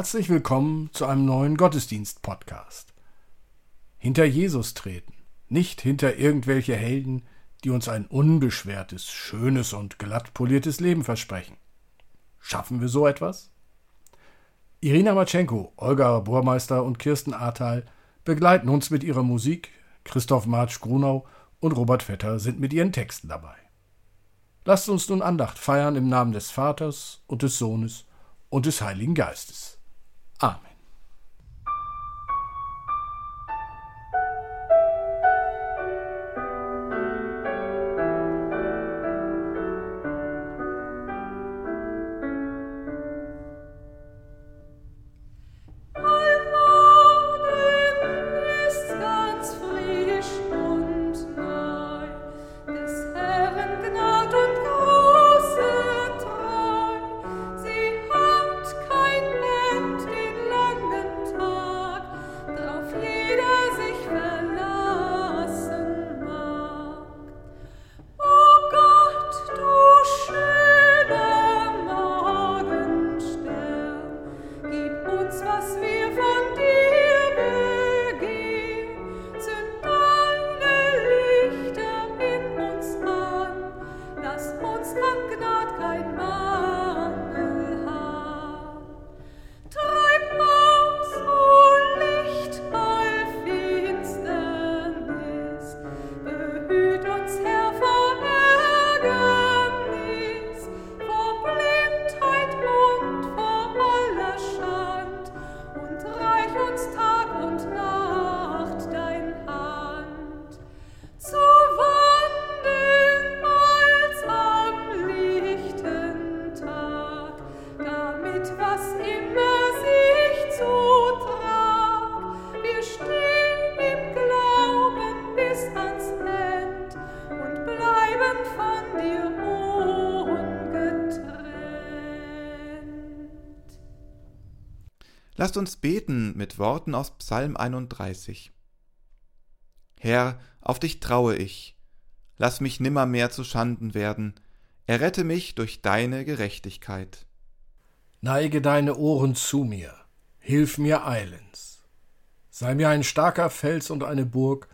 Herzlich willkommen zu einem neuen Gottesdienst-Podcast. Hinter Jesus treten, nicht hinter irgendwelche Helden, die uns ein unbeschwertes, schönes und glatt poliertes Leben versprechen. Schaffen wir so etwas? Irina Matschenko, Olga Burmeister und Kirsten Ahrtal begleiten uns mit ihrer Musik, Christoph Marsch-Grunau und Robert Vetter sind mit ihren Texten dabei. Lasst uns nun Andacht feiern im Namen des Vaters und des Sohnes und des Heiligen Geistes. Amen. Lasst uns beten mit Worten aus Psalm 31. Herr, auf dich traue ich, lass mich nimmermehr zu Schanden werden, errette mich durch deine Gerechtigkeit. Neige deine Ohren zu mir, hilf mir eilends. Sei mir ein starker Fels und eine Burg,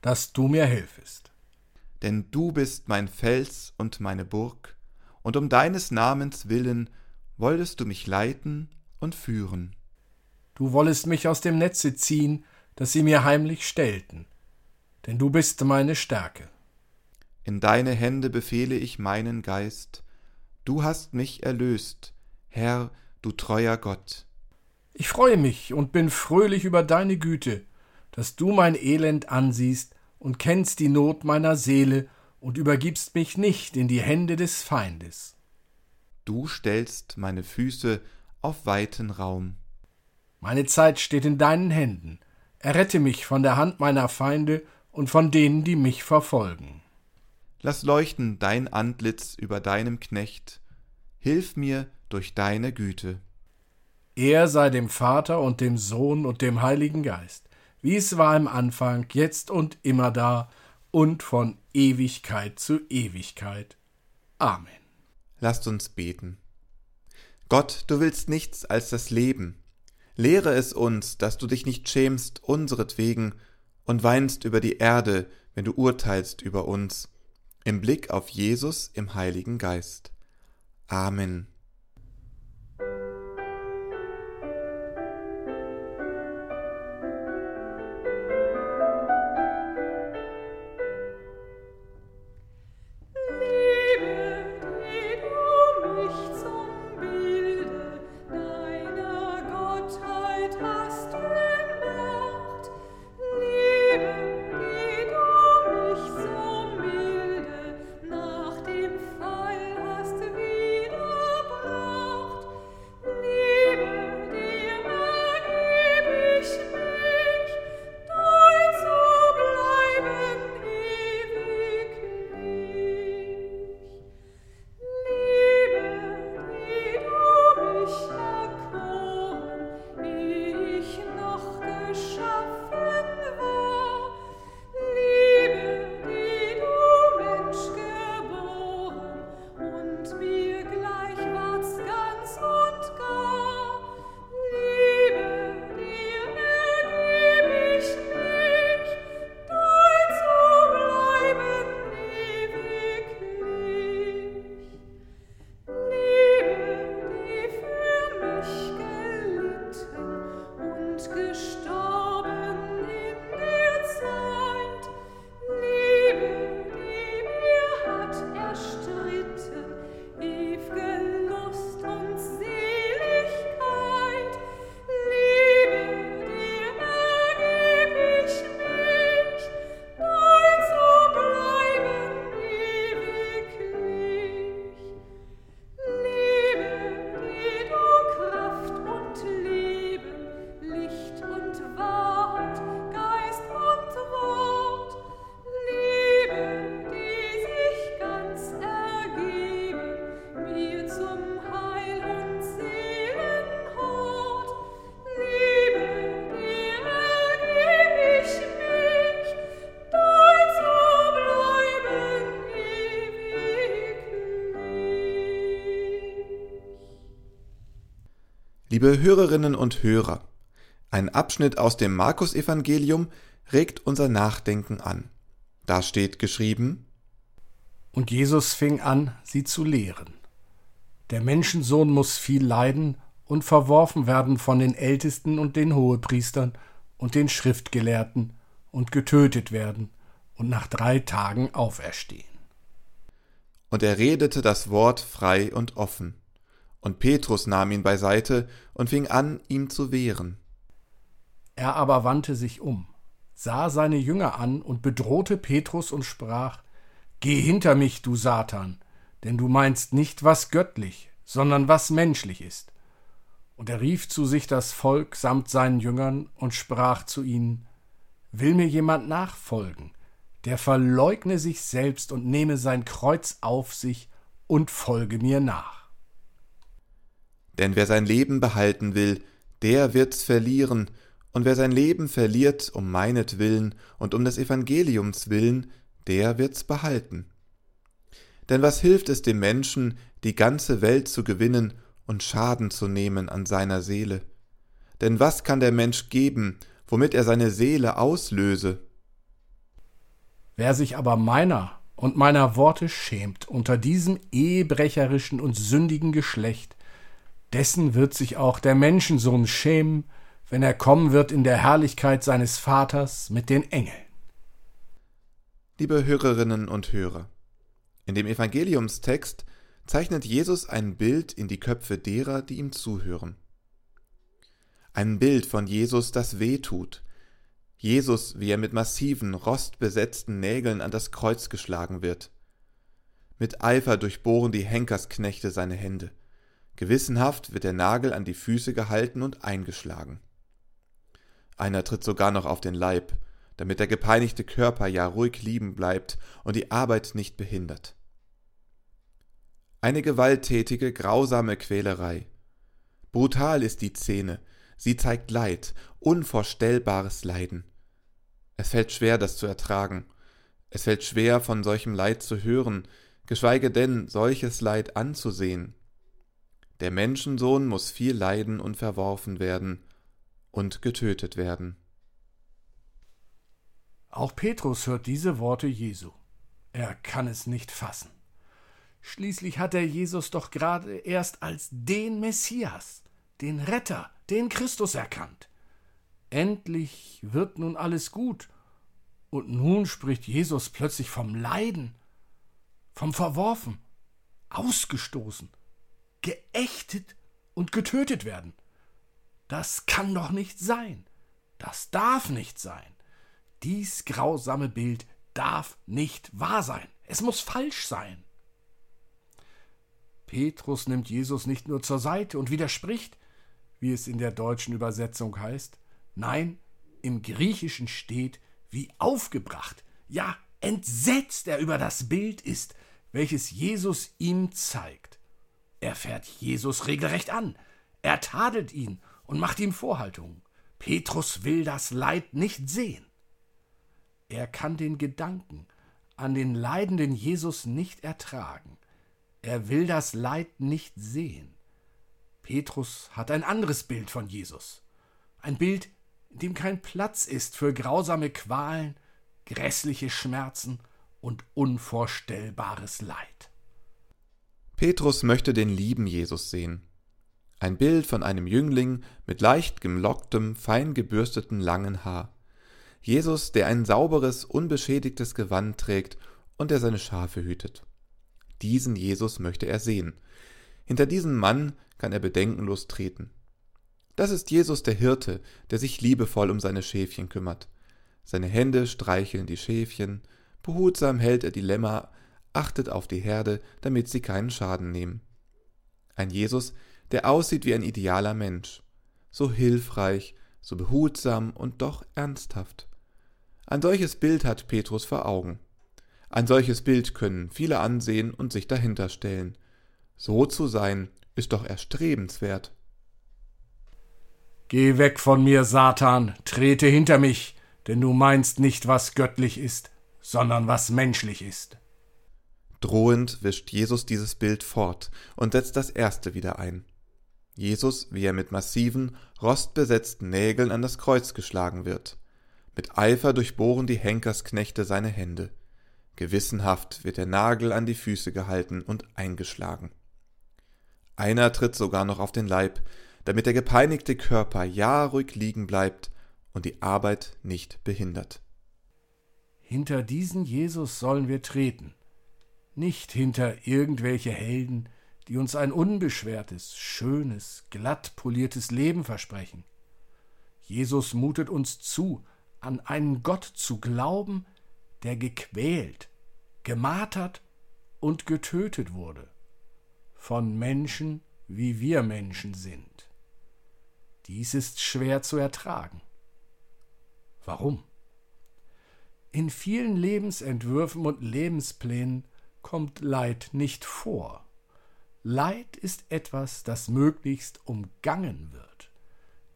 dass du mir hilfest. Denn du bist mein Fels und meine Burg, und um deines Namens willen wolltest du mich leiten und führen. Du wollest mich aus dem Netze ziehen, das sie mir heimlich stellten, denn du bist meine Stärke. In deine Hände befehle ich meinen Geist, du hast mich erlöst, Herr, du treuer Gott. Ich freue mich und bin fröhlich über deine Güte, dass du mein Elend ansiehst und kennst die Not meiner Seele und übergibst mich nicht in die Hände des Feindes. Du stellst meine Füße auf weiten Raum. Meine Zeit steht in deinen Händen. Errette mich von der Hand meiner Feinde und von denen, die mich verfolgen. Lass leuchten dein Antlitz über deinem Knecht. Hilf mir durch deine Güte. Er sei dem Vater und dem Sohn und dem Heiligen Geist, wie es war im Anfang, jetzt und immer da und von Ewigkeit zu Ewigkeit. Amen. Lasst uns beten. Gott, du willst nichts als das Leben Lehre es uns, dass du dich nicht schämst unseretwegen und weinst über die Erde, wenn du urteilst über uns, im Blick auf Jesus im Heiligen Geist. Amen. Liebe Hörerinnen und Hörer, ein Abschnitt aus dem Markus-Evangelium regt unser Nachdenken an. Da steht geschrieben: Und Jesus fing an, sie zu lehren. Der Menschensohn muss viel leiden und verworfen werden von den Ältesten und den Hohepriestern und den Schriftgelehrten und getötet werden und nach drei Tagen auferstehen. Und er redete das Wort frei und offen. Und Petrus nahm ihn beiseite und fing an, ihm zu wehren. Er aber wandte sich um, sah seine Jünger an und bedrohte Petrus und sprach Geh hinter mich, du Satan, denn du meinst nicht, was göttlich, sondern was menschlich ist. Und er rief zu sich das Volk samt seinen Jüngern und sprach zu ihnen Will mir jemand nachfolgen, der verleugne sich selbst und nehme sein Kreuz auf sich und folge mir nach. Denn wer sein Leben behalten will, der wird's verlieren, und wer sein Leben verliert um meinetwillen und um des Evangeliums willen, der wird's behalten. Denn was hilft es dem Menschen, die ganze Welt zu gewinnen und Schaden zu nehmen an seiner Seele? Denn was kann der Mensch geben, womit er seine Seele auslöse? Wer sich aber meiner und meiner Worte schämt unter diesem ehebrecherischen und sündigen Geschlecht, dessen wird sich auch der Menschensohn schämen, wenn er kommen wird in der Herrlichkeit seines Vaters mit den Engeln. Liebe Hörerinnen und Hörer, in dem Evangeliumstext zeichnet Jesus ein Bild in die Köpfe derer, die ihm zuhören. Ein Bild von Jesus, das weh tut. Jesus, wie er mit massiven, rostbesetzten Nägeln an das Kreuz geschlagen wird. Mit Eifer durchbohren die Henkersknechte seine Hände. Gewissenhaft wird der Nagel an die Füße gehalten und eingeschlagen. Einer tritt sogar noch auf den Leib, damit der gepeinigte Körper ja ruhig liegen bleibt und die Arbeit nicht behindert. Eine gewalttätige, grausame Quälerei. Brutal ist die Szene, sie zeigt Leid, unvorstellbares Leiden. Es fällt schwer, das zu ertragen. Es fällt schwer, von solchem Leid zu hören, geschweige denn solches Leid anzusehen. Der Menschensohn muss viel leiden und verworfen werden und getötet werden. Auch Petrus hört diese Worte Jesu. Er kann es nicht fassen. Schließlich hat er Jesus doch gerade erst als den Messias, den Retter, den Christus erkannt. Endlich wird nun alles gut, und nun spricht Jesus plötzlich vom Leiden, vom Verworfen, ausgestoßen, geächtet und getötet werden. Das kann doch nicht sein. Das darf nicht sein. Dies grausame Bild darf nicht wahr sein. Es muss falsch sein. Petrus nimmt Jesus nicht nur zur Seite und widerspricht, wie es in der deutschen Übersetzung heißt, nein, im Griechischen steht, wie aufgebracht, ja entsetzt er über das Bild ist, welches Jesus ihm zeigt. Er fährt Jesus regelrecht an. Er tadelt ihn und macht ihm Vorhaltungen. Petrus will das Leid nicht sehen. Er kann den Gedanken an den leidenden Jesus nicht ertragen. Er will das Leid nicht sehen. Petrus hat ein anderes Bild von Jesus. Ein Bild, in dem kein Platz ist für grausame Qualen, grässliche Schmerzen und unvorstellbares Leid. Petrus möchte den lieben Jesus sehen. Ein Bild von einem Jüngling mit leicht gemlocktem, fein gebürsteten langen Haar. Jesus, der ein sauberes, unbeschädigtes Gewand trägt und der seine Schafe hütet. Diesen Jesus möchte er sehen. Hinter diesen Mann kann er bedenkenlos treten. Das ist Jesus der Hirte, der sich liebevoll um seine Schäfchen kümmert. Seine Hände streicheln die Schäfchen, behutsam hält er die Lämmer, achtet auf die Herde, damit sie keinen Schaden nehmen. Ein Jesus, der aussieht wie ein idealer Mensch, so hilfreich, so behutsam und doch ernsthaft. Ein solches Bild hat Petrus vor Augen. Ein solches Bild können viele ansehen und sich dahinter stellen. So zu sein, ist doch erstrebenswert. Geh weg von mir, Satan, trete hinter mich, denn du meinst nicht, was göttlich ist, sondern was menschlich ist. Drohend wischt Jesus dieses Bild fort und setzt das erste wieder ein. Jesus, wie er mit massiven, rostbesetzten Nägeln an das Kreuz geschlagen wird. Mit Eifer durchbohren die Henkersknechte seine Hände. Gewissenhaft wird der Nagel an die Füße gehalten und eingeschlagen. Einer tritt sogar noch auf den Leib, damit der gepeinigte Körper ja ruhig liegen bleibt und die Arbeit nicht behindert. Hinter diesen Jesus sollen wir treten, nicht hinter irgendwelche Helden, die uns ein unbeschwertes, schönes, glatt poliertes Leben versprechen. Jesus mutet uns zu, an einen Gott zu glauben, der gequält, gemartert und getötet wurde, von Menschen, wie wir Menschen sind. Dies ist schwer zu ertragen. Warum? In vielen Lebensentwürfen und Lebensplänen kommt Leid nicht vor. Leid ist etwas, das möglichst umgangen wird.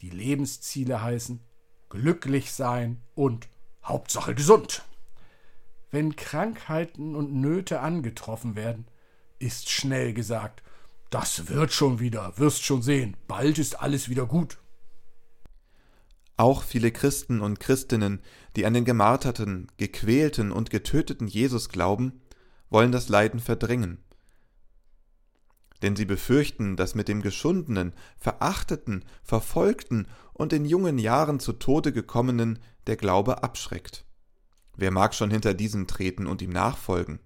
Die Lebensziele heißen glücklich sein und Hauptsache gesund. Wenn Krankheiten und Nöte angetroffen werden, ist schnell gesagt, das wird schon wieder, wirst schon sehen, bald ist alles wieder gut. Auch viele Christen und Christinnen, die an den gemarterten, gequälten und getöteten Jesus glauben, wollen das Leiden verdrängen. Denn sie befürchten, dass mit dem geschundenen, verachteten, verfolgten und in jungen Jahren zu Tode gekommenen der Glaube abschreckt. Wer mag schon hinter diesem treten und ihm nachfolgen?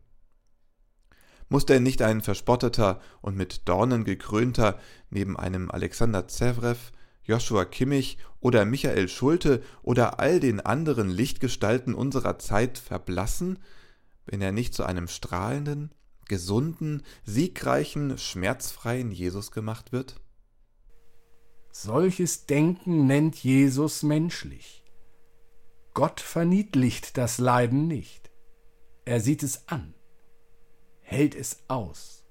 Muss denn nicht ein verspotteter und mit Dornen gekrönter neben einem Alexander Zevrev, Joshua Kimmich oder Michael Schulte oder all den anderen Lichtgestalten unserer Zeit verblassen, wenn er nicht zu einem strahlenden, gesunden, siegreichen, schmerzfreien Jesus gemacht wird? Solches Denken nennt Jesus menschlich. Gott verniedlicht das Leiden nicht. Er sieht es an, hält es aus.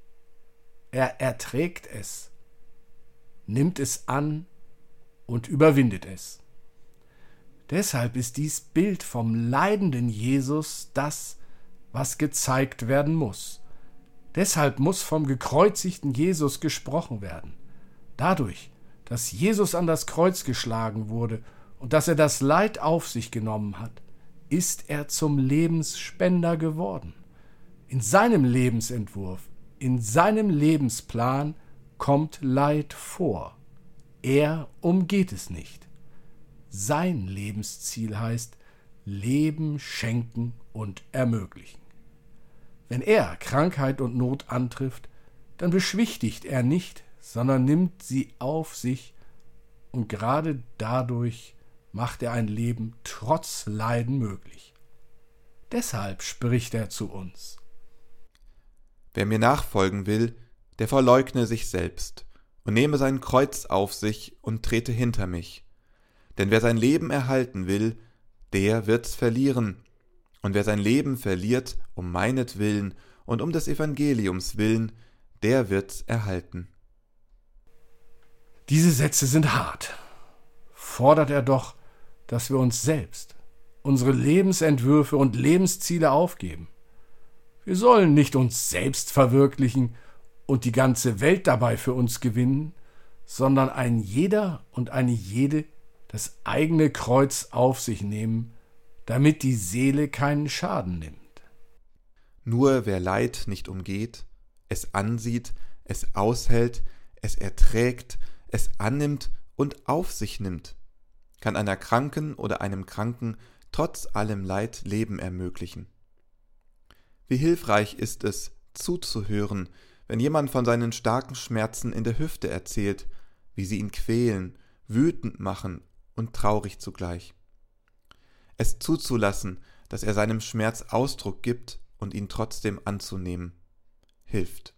Er erträgt es, nimmt es an und überwindet es. Deshalb ist dies Bild vom leidenden Jesus das, was gezeigt werden muss. Deshalb muss vom gekreuzigten Jesus gesprochen werden. Dadurch, dass Jesus an das Kreuz geschlagen wurde und dass er das Leid auf sich genommen hat, ist er zum Lebensspender geworden. In seinem Lebensentwurf, in seinem Lebensplan kommt Leid vor. Er umgeht es nicht. Sein Lebensziel heißt Leben schenken und ermöglichen. Wenn er Krankheit und Not antrifft, dann beschwichtigt er nicht, sondern nimmt sie auf sich und gerade dadurch macht er ein Leben trotz Leiden möglich. Deshalb spricht er zu uns. Wer mir nachfolgen will, der verleugne sich selbst und nehme sein Kreuz auf sich und trete hinter mich. Denn wer sein Leben erhalten will, der wird's verlieren. Und wer sein Leben verliert um meinetwillen und um des Evangeliums willen, der wird's erhalten. Diese Sätze sind hart. Fordert er doch, dass wir uns selbst, unsere Lebensentwürfe und Lebensziele aufgeben. Wir sollen nicht uns selbst verwirklichen und die ganze Welt dabei für uns gewinnen, sondern ein jeder und eine jede das eigene Kreuz auf sich nehmen, damit die Seele keinen Schaden nimmt. Nur wer Leid nicht umgeht, es ansieht, es aushält, es erträgt, es annimmt und auf sich nimmt, kann einer Kranken oder einem Kranken trotz allem Leid Leben ermöglichen. Wie hilfreich ist es, zuzuhören, wenn jemand von seinen starken Schmerzen in der Hüfte erzählt, wie sie ihn quälen, wütend machen und traurig zugleich. Es zuzulassen, dass er seinem Schmerz Ausdruck gibt und ihn trotzdem anzunehmen, hilft.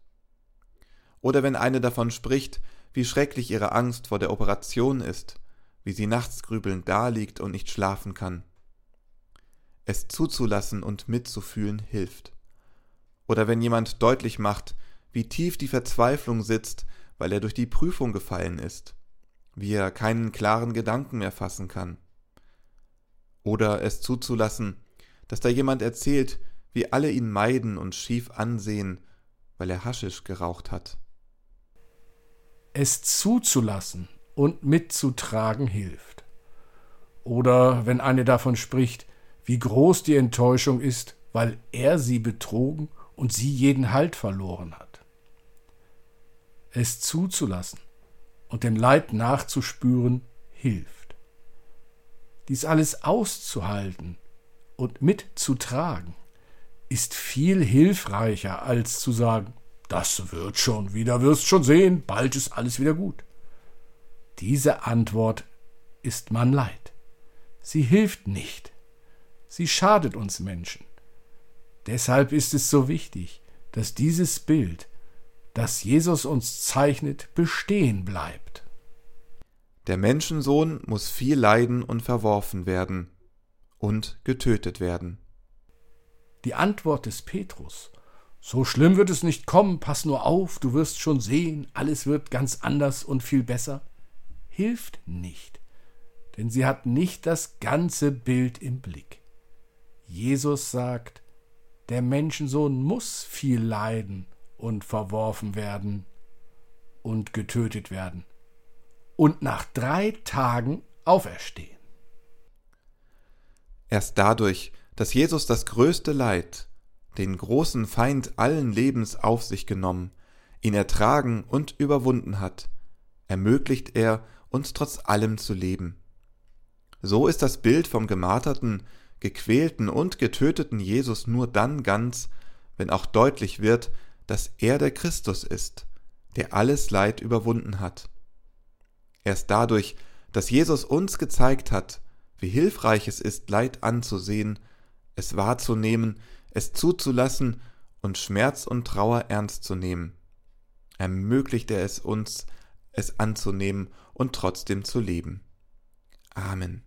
Oder wenn eine davon spricht, wie schrecklich ihre Angst vor der Operation ist, wie sie nachts grübelnd daliegt und nicht schlafen kann. Es zuzulassen und mitzufühlen hilft. Oder wenn jemand deutlich macht, wie tief die Verzweiflung sitzt, weil er durch die Prüfung gefallen ist, wie er keinen klaren Gedanken mehr fassen kann. Oder es zuzulassen, dass da jemand erzählt, wie alle ihn meiden und schief ansehen, weil er Haschisch geraucht hat. Es zuzulassen und mitzutragen hilft. Oder wenn eine davon spricht, wie groß die Enttäuschung ist, weil er sie betrogen und sie jeden Halt verloren hat. Es zuzulassen und dem Leid nachzuspüren hilft. Dies alles auszuhalten und mitzutragen ist viel hilfreicher, als zu sagen, das wird schon wieder, wirst schon sehen, bald ist alles wieder gut. Diese Antwort ist man leid. Sie hilft nicht. Sie schadet uns Menschen. Deshalb ist es so wichtig, dass dieses Bild, das Jesus uns zeichnet, bestehen bleibt. Der Menschensohn muss viel leiden und verworfen werden und getötet werden. Die Antwort des Petrus So schlimm wird es nicht kommen, pass nur auf, du wirst schon sehen, alles wird ganz anders und viel besser, hilft nicht, denn sie hat nicht das ganze Bild im Blick. Jesus sagt, der Menschensohn muss viel leiden und verworfen werden und getötet werden und nach drei Tagen auferstehen. Erst dadurch, dass Jesus das größte Leid, den großen Feind allen Lebens auf sich genommen, ihn ertragen und überwunden hat, ermöglicht er, uns trotz allem zu leben. So ist das Bild vom gemarterten, gequälten und getöteten Jesus nur dann ganz, wenn auch deutlich wird, dass er der Christus ist, der alles Leid überwunden hat. Erst dadurch, dass Jesus uns gezeigt hat, wie hilfreich es ist, Leid anzusehen, es wahrzunehmen, es zuzulassen und Schmerz und Trauer ernst zu nehmen. Ermöglicht er es uns, es anzunehmen und trotzdem zu leben. Amen.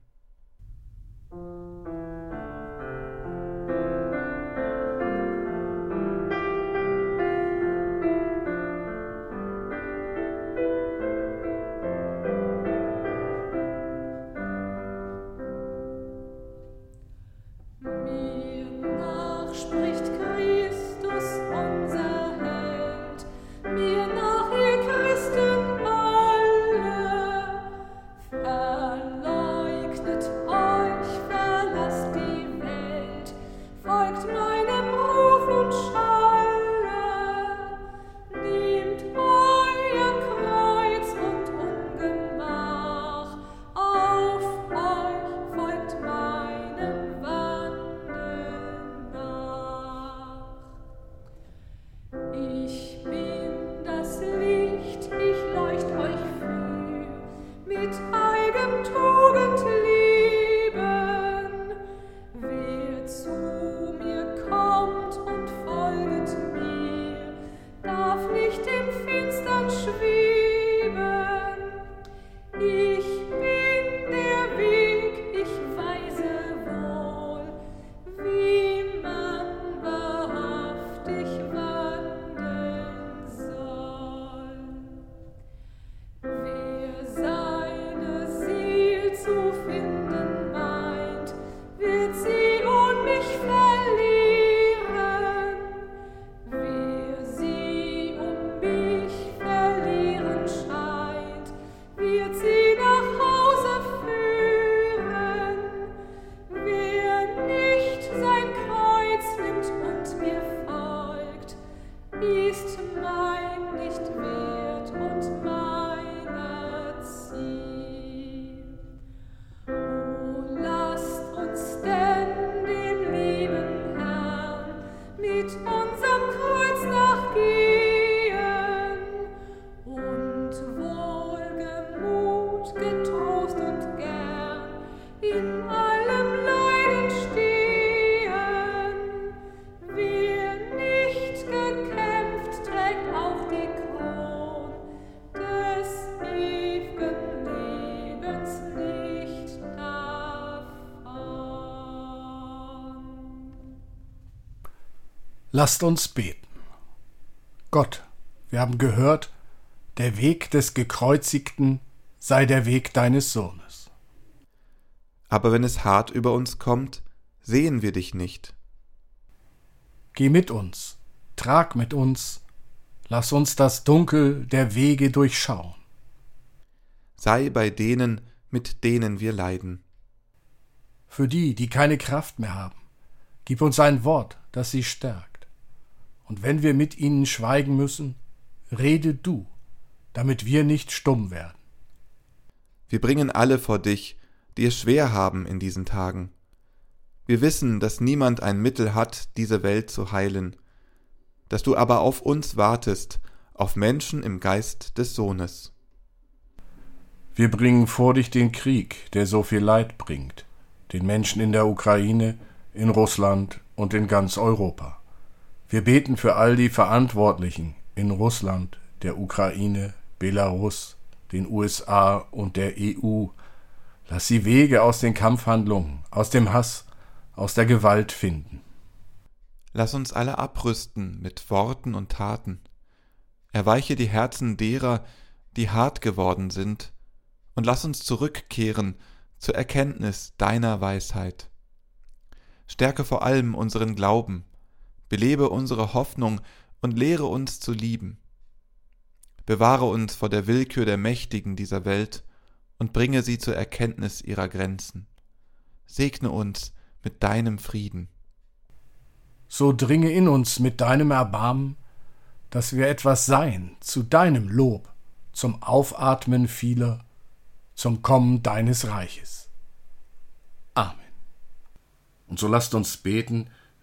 Lasst uns beten. Gott, wir haben gehört, der Weg des Gekreuzigten sei der Weg deines Sohnes. Aber wenn es hart über uns kommt, sehen wir dich nicht. Geh mit uns, trag mit uns, lass uns das Dunkel der Wege durchschauen. Sei bei denen, mit denen wir leiden. Für die, die keine Kraft mehr haben, gib uns ein Wort, das sie stärkt und wenn wir mit ihnen schweigen müssen, rede du, damit wir nicht stumm werden. Wir bringen alle vor dich, die es schwer haben in diesen Tagen. Wir wissen, dass niemand ein Mittel hat, diese Welt zu heilen, dass du aber auf uns wartest, auf Menschen im Geist des Sohnes. Wir bringen vor dich den Krieg, der so viel Leid bringt, den Menschen in der Ukraine, in Russland und in ganz Europa. Wir beten für all die Verantwortlichen in Russland, der Ukraine, Belarus, den USA und der EU. Lass sie Wege aus den Kampfhandlungen, aus dem Hass, aus der Gewalt finden. Lass uns alle abrüsten mit Worten und Taten. Erweiche die Herzen derer, die hart geworden sind, und lass uns zurückkehren zur Erkenntnis deiner Weisheit. Stärke vor allem unseren Glauben, belebe unsere Hoffnung und lehre uns zu lieben. Bewahre uns vor der Willkür der Mächtigen dieser Welt und bringe sie zur Erkenntnis ihrer Grenzen. Segne uns mit deinem Frieden. So dringe in uns mit deinem Erbarmen, dass wir etwas seien zu deinem Lob, zum Aufatmen vieler, zum Kommen deines Reiches. Amen. Und so lasst uns beten,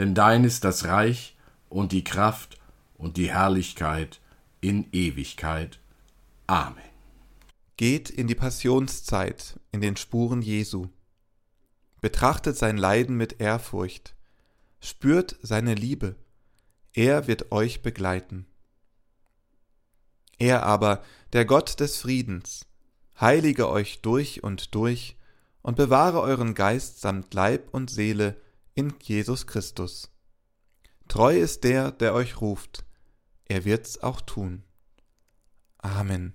denn dein ist das Reich und die Kraft und die Herrlichkeit in Ewigkeit. Amen. Geht in die Passionszeit in den Spuren Jesu. Betrachtet sein Leiden mit Ehrfurcht. Spürt seine Liebe. Er wird euch begleiten. Er aber, der Gott des Friedens, heilige euch durch und durch und bewahre euren Geist samt Leib und Seele in Jesus Christus. Treu ist der, der euch ruft, er wird's auch tun. Amen.